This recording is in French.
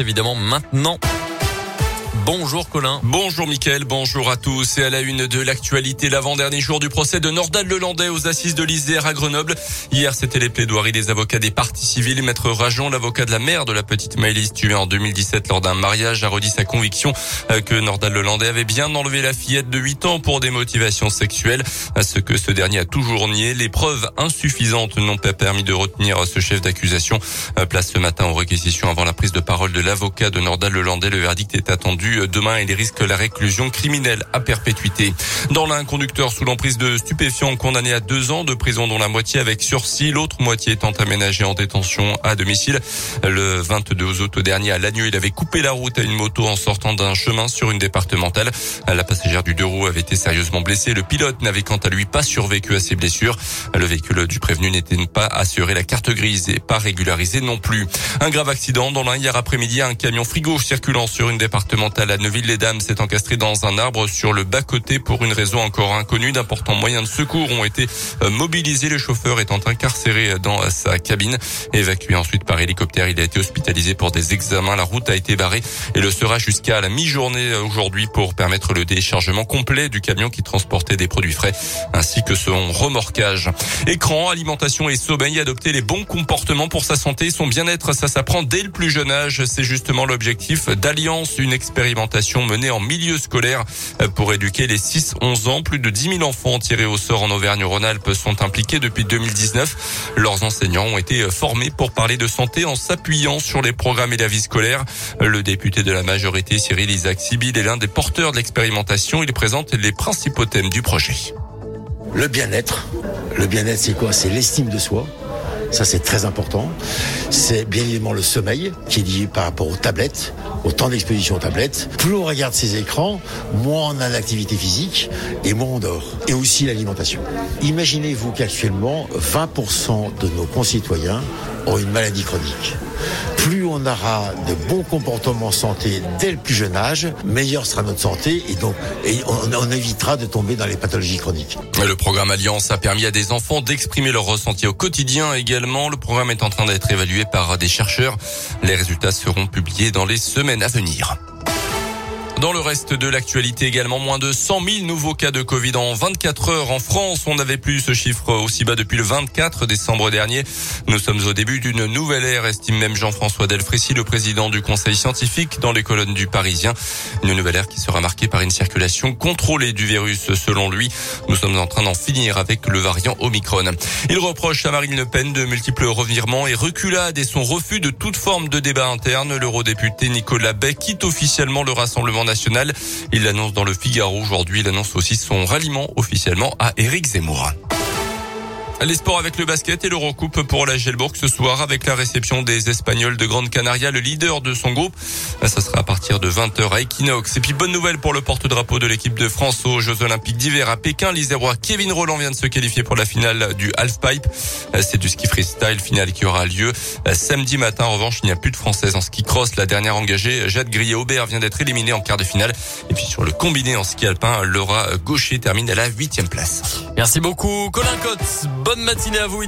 évidemment maintenant. Bonjour Colin. Bonjour Mickaël, bonjour à tous. Et à la une de l'actualité, l'avant-dernier jour du procès de Nordal Lelandais aux assises de l'Isère à Grenoble. Hier, c'était les plaidoiries des avocats des parties civiles. Maître Rajon, l'avocat de la mère de la petite Maëlys tuée en 2017 lors d'un mariage, a redit sa conviction euh, que Nordal Lelandais avait bien enlevé la fillette de 8 ans pour des motivations sexuelles. Ce que ce dernier a toujours nié. Les preuves insuffisantes n'ont pas permis de retenir ce chef d'accusation. Euh, place ce matin aux réquisitions avant la prise de parole de l'avocat de Nordal Lelandais. Le verdict est attendu demain il risque la réclusion criminelle à perpétuité. Dans l'un, conducteur sous l'emprise de stupéfiants condamné à deux ans de prison dont la moitié avec sursis, l'autre moitié étant aménagée en détention à domicile. Le 22 août dernier à Lannieux, il avait coupé la route à une moto en sortant d'un chemin sur une départementale. La passagère du deux roues avait été sérieusement blessée. Le pilote n'avait quant à lui pas survécu à ses blessures. Le véhicule du prévenu n'était pas assuré la carte grise et pas régularisé non plus. Un grave accident dans l'un hier après-midi, un camion frigo circulant sur une départementale à Neuville-les-Dames s'est encastré dans un arbre sur le bas-côté pour une raison encore inconnue. D'importants moyens de secours ont été euh, mobilisés. Le chauffeur étant incarcéré dans sa cabine. Évacué ensuite par hélicoptère, il a été hospitalisé pour des examens. La route a été barrée et le sera jusqu'à la mi-journée aujourd'hui pour permettre le déchargement complet du camion qui transportait des produits frais ainsi que son remorquage. Écran, alimentation et sommeil, adopter les bons comportements pour sa santé et son bien-être, ça s'apprend dès le plus jeune âge. C'est justement l'objectif d'Alliance, une expérience expérimentation menée en milieu scolaire pour éduquer les 6-11 ans. Plus de 10 000 enfants tirés au sort en Auvergne-Rhône-Alpes sont impliqués depuis 2019. Leurs enseignants ont été formés pour parler de santé en s'appuyant sur les programmes et la vie scolaire. Le député de la majorité, Cyril Isaac Sibyl, est l'un des porteurs de l'expérimentation. Il présente les principaux thèmes du projet. Le bien-être. Le bien-être, c'est quoi? C'est l'estime de soi. Ça, c'est très important. C'est bien évidemment le sommeil qui est lié par rapport aux tablettes, au temps d'exposition aux tablettes. Plus on regarde ces écrans, moins on a d'activité physique et moins on dort. Et aussi l'alimentation. Imaginez-vous qu'actuellement, 20% de nos concitoyens ont une maladie chronique. Plus on aura de bons comportements santé dès le plus jeune âge, meilleure sera notre santé et donc on, on, évitera de tomber dans les pathologies chroniques. Le programme Alliance a permis à des enfants d'exprimer leur ressenti au quotidien également. Le programme est en train d'être évalué par des chercheurs. Les résultats seront publiés dans les semaines à venir. Dans le reste de l'actualité également, moins de 100 000 nouveaux cas de Covid en 24 heures en France. On n'avait plus ce chiffre aussi bas depuis le 24 décembre dernier. Nous sommes au début d'une nouvelle ère, estime même Jean-François Delfrécy, le président du conseil scientifique dans les colonnes du Parisien. Une nouvelle ère qui sera marquée par une circulation contrôlée du virus selon lui. Nous sommes en train d'en finir avec le variant Omicron. Il reproche à Marine Le Pen de multiples revirements et reculades et son refus de toute forme de débat interne. L'eurodéputé Nicolas Bay quitte officiellement le Rassemblement Il l'annonce dans le Figaro aujourd'hui. Il annonce aussi son ralliement officiellement à Éric Zemmour. Les sports avec le basket et l'Eurocoupe pour la Gelbourg ce soir avec la réception des Espagnols de Grande Canaria, le leader de son groupe. Ça sera à partir de 20h à Equinox. Et puis bonne nouvelle pour le porte-drapeau de l'équipe de France aux Jeux Olympiques d'hiver à Pékin. L'Isérois Kevin Roland vient de se qualifier pour la finale du halfpipe. C'est du ski freestyle finale qui aura lieu samedi matin. En revanche, il n'y a plus de Françaises en ski cross. La dernière engagée, Jade Grillet-Aubert, vient d'être éliminée en quart de finale. Et puis sur le combiné en ski alpin, Laura Gaucher termine à la huitième place. Merci beaucoup, Colin Cotte. Bonne matinée à vous.